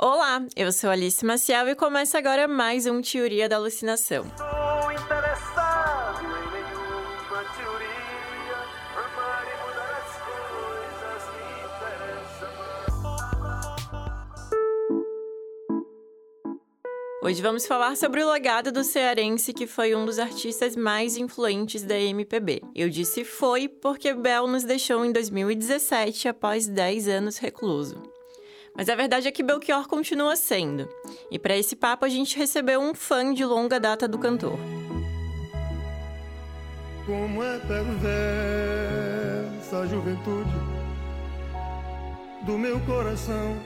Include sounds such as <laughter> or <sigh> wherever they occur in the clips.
Olá, eu sou Alice Maciel e começa agora mais um Teoria da Alucinação. Estou interessado em nenhuma teoria. Amar e mudar as coisas me interessa. Hoje vamos falar sobre o legado do cearense que foi um dos artistas mais influentes da MPB. Eu disse foi porque Bel nos deixou em 2017 após 10 anos recluso. Mas a verdade é que Belchior continua sendo. E para esse papo a gente recebeu um fã de longa data do cantor. Como é perversa a juventude do meu coração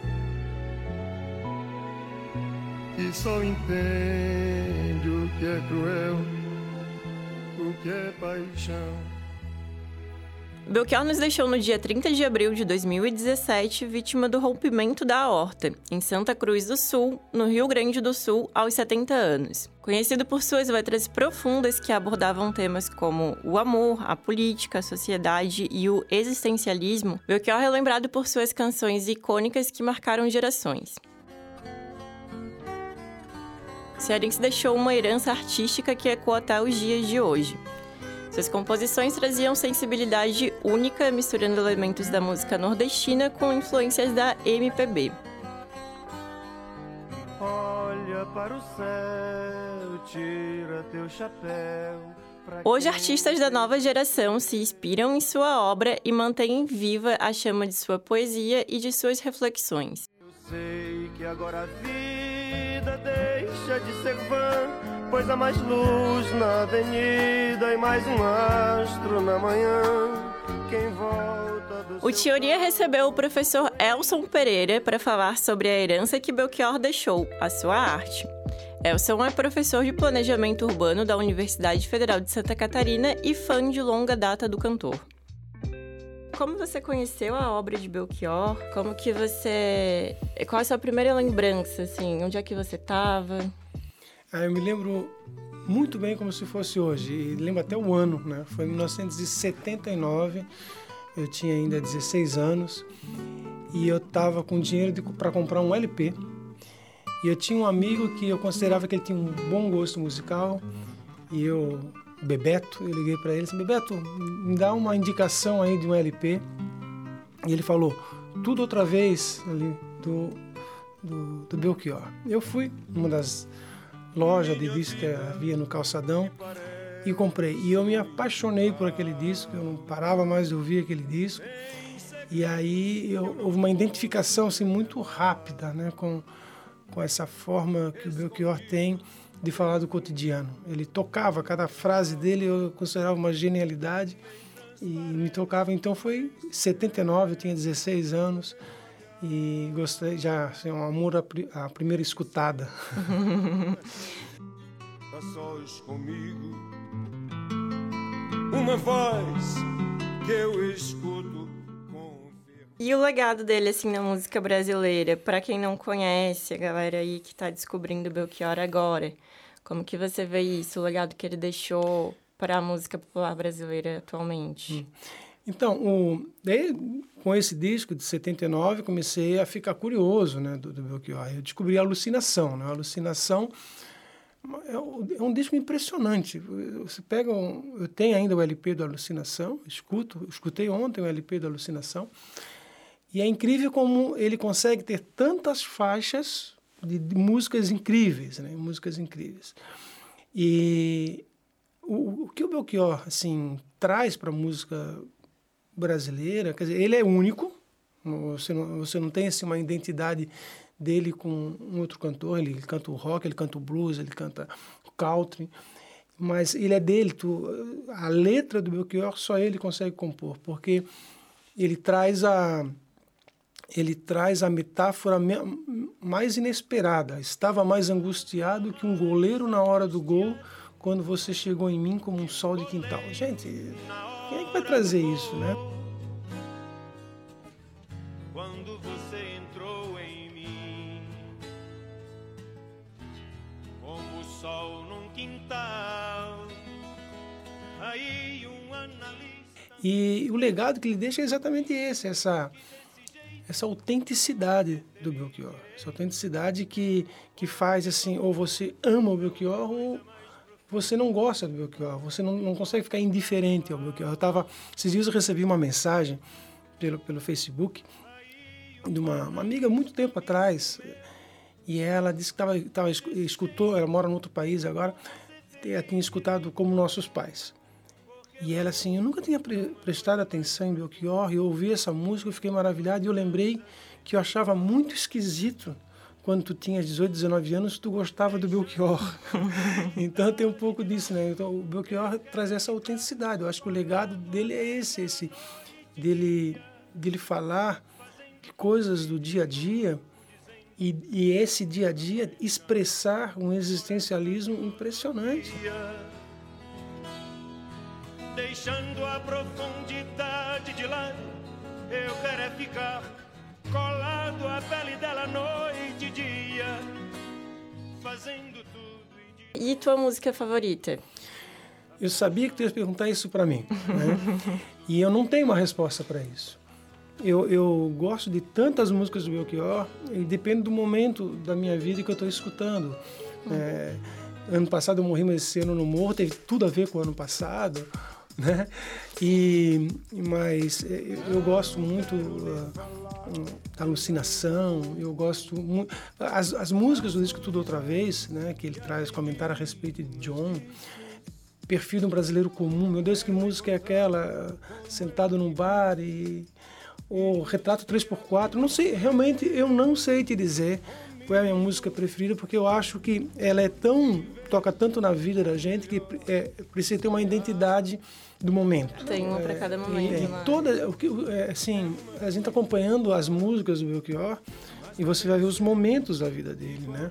que só entende o que é cruel, o que é paixão. Belchior nos deixou no dia 30 de abril de 2017 vítima do rompimento da aorta, em Santa Cruz do Sul, no Rio Grande do Sul, aos 70 anos. Conhecido por suas letras profundas que abordavam temas como o amor, a política, a sociedade e o existencialismo, Belchior é lembrado por suas canções icônicas que marcaram gerações. Cearense deixou uma herança artística que ecoa até os dias de hoje. Suas composições traziam sensibilidade única, misturando elementos da música nordestina com influências da MPB. Olha para o céu, tira teu chapéu. Hoje, artistas da nova geração se inspiram em sua obra e mantêm viva a chama de sua poesia e de suas reflexões. Eu sei que agora a vida deixa de ser vã, pois há mais luz na avenida e mais um astro na manhã. Quem volta do O Teoria recebeu o professor Elson Pereira para falar sobre a herança que Belchior deixou, a sua arte. Elson é professor de planejamento urbano da Universidade Federal de Santa Catarina e fã de longa data do cantor. Como você conheceu a obra de Belchior? Como que você... Qual é a sua primeira lembrança, assim? Onde é que você estava? Ah, eu me lembro muito bem como se fosse hoje, e lembro até o ano, né? Foi em 1979, eu tinha ainda 16 anos, e eu estava com dinheiro para comprar um LP. E eu tinha um amigo que eu considerava que ele tinha um bom gosto musical, e eu, Bebeto, eu liguei para ele disse, Bebeto, me dá uma indicação aí de um LP. E ele falou, tudo outra vez ali do, do, do Belchior. Eu fui numa das lojas de disco que havia no calçadão e comprei. E eu me apaixonei por aquele disco, eu não parava mais de ouvir aquele disco. E aí eu, houve uma identificação assim, muito rápida né, com, com essa forma que o Belchior tem de falar do cotidiano. Ele tocava, cada frase dele eu considerava uma genialidade e me tocava. Então foi 79, eu tinha 16 anos e gostei já, assim, um amor à, pri- à primeira escutada. a <laughs> sós comigo. Uma voz que eu escuto com E o legado dele, assim, na música brasileira? Pra quem não conhece, a galera aí que tá descobrindo Belchior agora, como que você vê isso? O legado que ele deixou para a música popular brasileira atualmente? Então, o, daí, com esse disco de 79, comecei a ficar curioso né, do, do Belchior. Eu descobri a Alucinação. Né? A Alucinação é um, é um disco impressionante. Você pega um, eu tenho ainda o LP do Alucinação, escuto, escutei ontem o LP do Alucinação, e é incrível como ele consegue ter tantas faixas de, de músicas incríveis, né? músicas incríveis. E o, o que o Belchior assim traz para a música brasileira, quer dizer, ele é único. Você não, você não tem assim, uma identidade dele com um outro cantor. Ele, canta o rock, ele canta o blues, ele canta o country. Mas ele é dele. Tu, a letra do Belchior só ele consegue compor, porque ele traz a ele traz a metáfora me- mais inesperada. Estava mais angustiado que um goleiro na hora do gol quando você chegou em mim como um sol de quintal. Gente, quem é que vai trazer isso, né? Quando você entrou em mim, como o sol num quintal, aí um analista. E o legado que ele deixa é exatamente esse, essa essa autenticidade do Belchior. Essa autenticidade que, que faz assim, ou você ama o Belchior ou você não gosta do Belchior, você não, não consegue ficar indiferente ao Belchior. Eu tava, esses dias eu recebi uma mensagem pelo, pelo Facebook de uma, uma amiga muito tempo atrás e ela disse que tava, tava, escutou, ela mora em outro país agora, ela tinha escutado como nossos pais. E ela assim, eu nunca tinha pre prestado atenção em Belchior, e eu ouvi essa música, eu fiquei maravilhado, e eu lembrei que eu achava muito esquisito quando tu tinha 18, 19 anos, tu gostava do Belchior. <laughs> então tem um pouco disso, né? Então, o Belchior traz essa autenticidade. Eu acho que o legado dele é esse, esse dele, dele falar de coisas do dia a dia e, e esse dia a dia expressar um existencialismo impressionante deixando a profundidade de lá. Eu quero é ficar colado à pele dela noite e dia, fazendo tudo. E, e tua música favorita? Eu sabia que tu ia perguntar isso para mim, né? <laughs> e eu não tenho uma resposta para isso. Eu, eu gosto de tantas músicas do Belchior e depende do momento da minha vida que eu estou escutando. É, ano passado eu morri, mas esse ano no morro teve tudo a ver com o ano passado né? E mas é, eu gosto muito uh, da alucinação, eu gosto muito as, as músicas do disco tudo outra vez, né? Que ele traz comentário a respeito de John, perfil de um brasileiro comum. Meu Deus, que música é aquela? Sentado num bar e o retrato 3x4, não sei, realmente eu não sei te dizer é a minha música preferida, porque eu acho que ela é tão toca tanto na vida da gente que é, precisa ter uma identidade do momento. Tem uma para cada momento. É, né? toda, o que, é, assim, a gente tá acompanhando as músicas do Belchior e você vai ver os momentos da vida dele, né?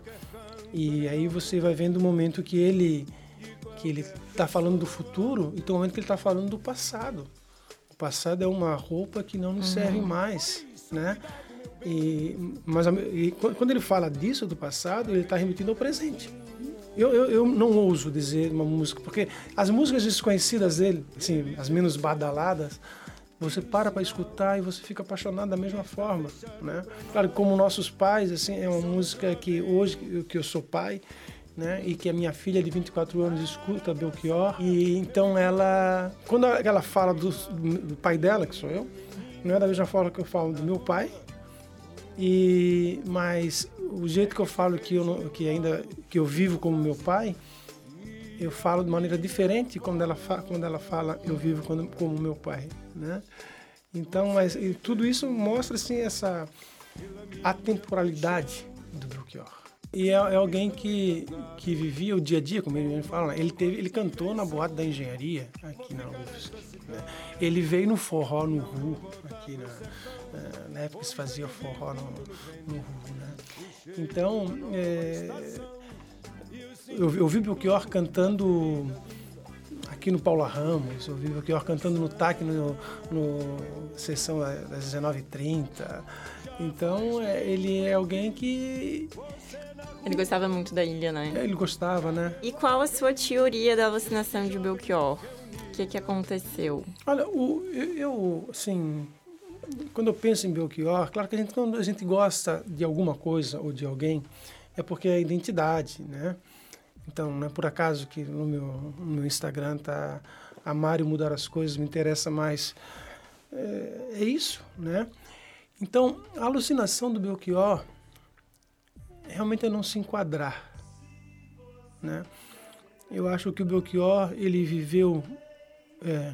E aí você vai vendo o momento que ele que ele está falando do futuro e tem o momento que ele está falando do passado. O passado é uma roupa que não nos uhum. serve mais, né? E, mas e, quando ele fala disso do passado, ele está remetindo ao presente. Eu, eu, eu, não ouso dizer uma música, porque as músicas desconhecidas dele, assim, as menos badaladas, você para para escutar e você fica apaixonado da mesma forma, né? Claro, como nossos pais, assim, é uma música que hoje que eu sou pai, né? E que a minha filha de 24 anos escuta Belchior e então ela, quando ela fala do, do pai dela, que sou eu, não é da mesma forma que eu falo do meu pai, e mas o jeito que eu falo que eu que ainda que eu vivo como meu pai, eu falo de maneira diferente quando ela fala, quando ela fala eu vivo como, como meu pai, né? Então, mas tudo isso mostra assim essa atemporalidade do Belchior. E é, é, alguém que, que vivia o dia a dia, como ele fala. Né? Ele, teve, ele cantou na boate da engenharia aqui na UFSC. Né? Ele veio no forró no Ru, aqui na, na época se fazia forró no, no Ru. Né? Então, é, eu, eu vi Belchior cantando aqui no Paula Ramos, eu vi o Belchior cantando no TAC no, no sessão das 19h30. Então, é, ele é alguém que ele gostava muito da ilha, né? Ele gostava, né? E qual a sua teoria da alucinação de Belchior? O que, que aconteceu? Olha, o, eu, assim, quando eu penso em Belchior, claro que a gente, quando a gente gosta de alguma coisa ou de alguém, é porque é a identidade, né? Então, não é por acaso que no meu, no meu Instagram tá amar e mudar as coisas me interessa mais. É, é isso, né? Então, a alucinação do Belchior realmente é não se enquadrar, né? Eu acho que o Belchior ele viveu é,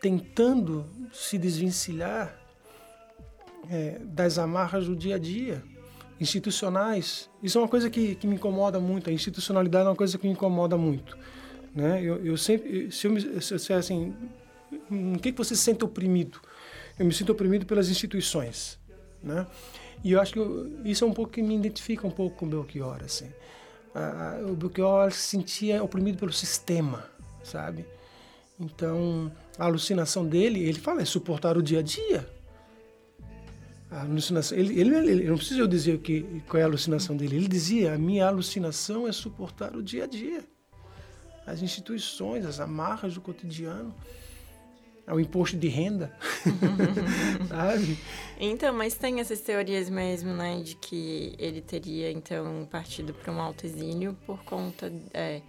tentando se desvencilhar é, das amarras do dia a dia, institucionais. Isso é uma coisa que, que me incomoda muito. A institucionalidade é uma coisa que me incomoda muito, né? Eu, eu sempre, se eu me, se assim, em que, que você se sente oprimido? Eu me sinto oprimido pelas instituições, né? E eu acho que eu, isso é um pouco que me identifica um pouco com o Belchior, assim. Ah, o Belchior se sentia oprimido pelo sistema, sabe? Então, a alucinação dele, ele fala, é suportar o dia a dia. A alucinação, ele, ele, ele não precisa eu dizer o que, qual é a alucinação dele. Ele dizia, a minha alucinação é suportar o dia a dia. As instituições, as amarras do cotidiano. Ao imposto de renda, <laughs> sabe? Então, mas tem essas teorias mesmo, né, de que ele teria, então, partido para um alto exílio por conta é,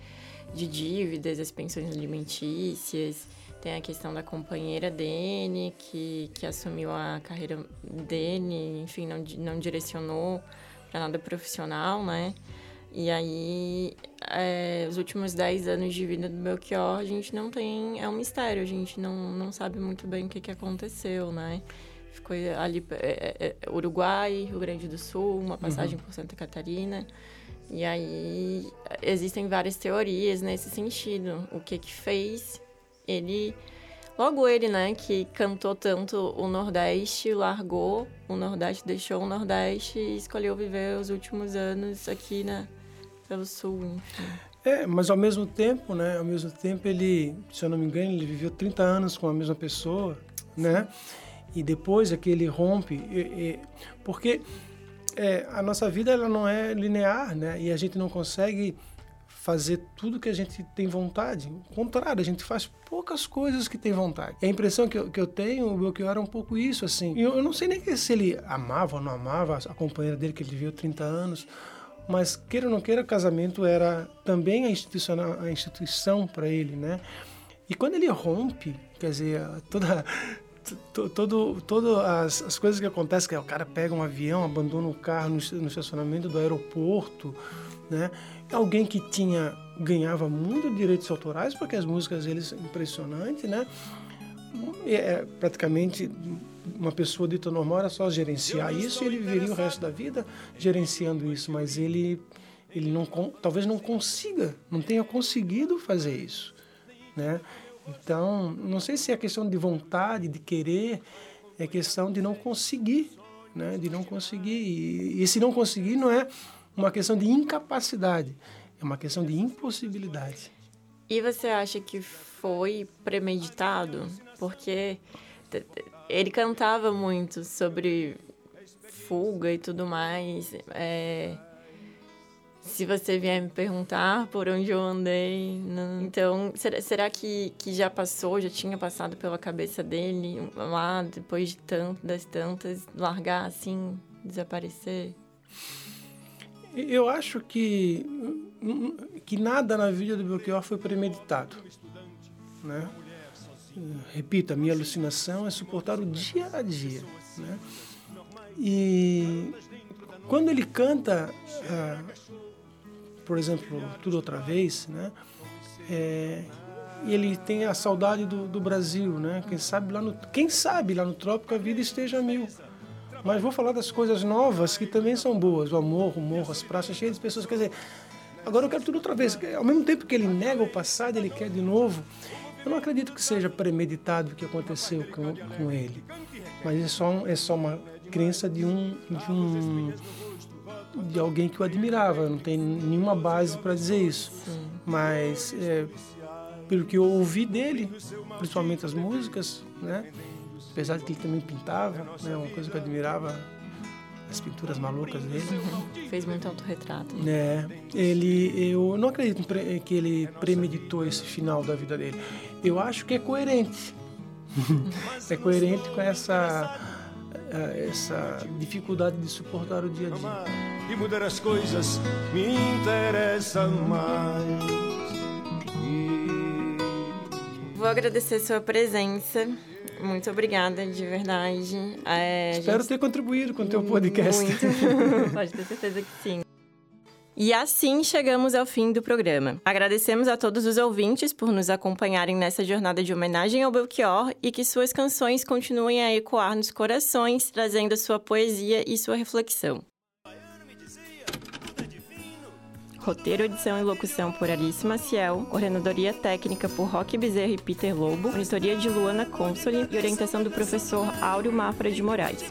de dívidas, as pensões alimentícias, tem a questão da companheira dele, que, que assumiu a carreira dele, enfim, não, não direcionou para nada profissional, né? E aí, é, os últimos 10 anos de vida do Belchior, a gente não tem. É um mistério, a gente não, não sabe muito bem o que, que aconteceu, né? Ficou ali, é, é, é Uruguai, Rio Grande do Sul, uma passagem uhum. por Santa Catarina. E aí, existem várias teorias nesse sentido. O que que fez ele. Logo ele, né, que cantou tanto o Nordeste, largou o Nordeste, deixou o Nordeste e escolheu viver os últimos anos aqui, né, pelo sul, enfim. É, mas ao mesmo tempo, né? Ao mesmo tempo ele, se eu não me engano, ele viveu 30 anos com a mesma pessoa, né? E depois é que ele rompe, e, e, porque é, a nossa vida ela não é linear, né? E a gente não consegue fazer tudo que a gente tem vontade. Ao contrário, a gente faz poucas coisas que tem vontade. E a impressão que eu, que eu tenho, o Belchior era um pouco isso, assim. Eu, eu não sei nem se ele amava ou não amava a companheira dele, que ele viveu 30 anos, mas queira ou não queira, casamento era também a instituição, a instituição para ele, né? E quando ele rompe, quer dizer, toda todo, todo as, as coisas que acontecem, que é o cara pega um avião, abandona o carro no, no estacionamento do aeroporto, né? Alguém que tinha ganhava muito direitos autorais, porque as músicas deles são impressionantes, né? É, praticamente uma pessoa dita normal era só gerenciar isso e ele viveria o resto da vida gerenciando isso, mas ele ele não talvez não consiga, não tenha conseguido fazer isso, né? Então, não sei se é questão de vontade, de querer, é questão de não conseguir, né? De não conseguir. E, e se não conseguir não é uma questão de incapacidade, é uma questão de impossibilidade. E você acha que foi premeditado? Porque ele cantava muito sobre fuga e tudo mais. É, se você vier me perguntar por onde eu andei. Não. Então, será, será que, que já passou, já tinha passado pela cabeça dele lá, depois de tanto, das tantas, largar assim, desaparecer? Eu acho que, que nada na vida do Belchior foi premeditado. Né? Repito, a minha alucinação é suportar o dia a dia. Né? E quando ele canta, ah, por exemplo, Tudo Outra Vez, né? É, ele tem a saudade do, do, Brasil, né? Quem sabe, lá no, quem sabe lá no trópico a vida esteja mil. Mas vou falar das coisas novas que também são boas. O amor, o morro, as praças cheias de pessoas. Quer dizer, agora eu quero tudo outra vez. Ao mesmo tempo que ele nega o passado, ele quer de novo. Eu não acredito que seja premeditado o que aconteceu com, com ele, mas é só, é só uma crença de um, de um de alguém que o admirava. Não tem nenhuma base para dizer isso, mas é, pelo que eu ouvi dele, principalmente as músicas, né? Apesar de que ele também pintava, né? Uma coisa que eu admirava as pinturas malucas dele. Fez muito autorretrato. É, ele, eu não acredito que ele premeditou esse final da vida dele. Eu acho que é coerente. <laughs> é coerente com essa eh, essa dificuldade de suportar o dia a dia. E mudar as coisas me interessa mais. Vou agradecer sua presença. Muito obrigada, de verdade. É, Espero gente... ter contribuído com o teu podcast. Muito. <laughs> Pode ter certeza que sim. E assim chegamos ao fim do programa. Agradecemos a todos os ouvintes por nos acompanharem nessa jornada de homenagem ao Belchior e que suas canções continuem a ecoar nos corações, trazendo sua poesia e sua reflexão. Roteiro, edição e locução por Alice Maciel, coordenadoria técnica por Roque Bezerra e Peter Lobo, monitoria de Luana Consoli e orientação do professor Áureo Mafra de Moraes.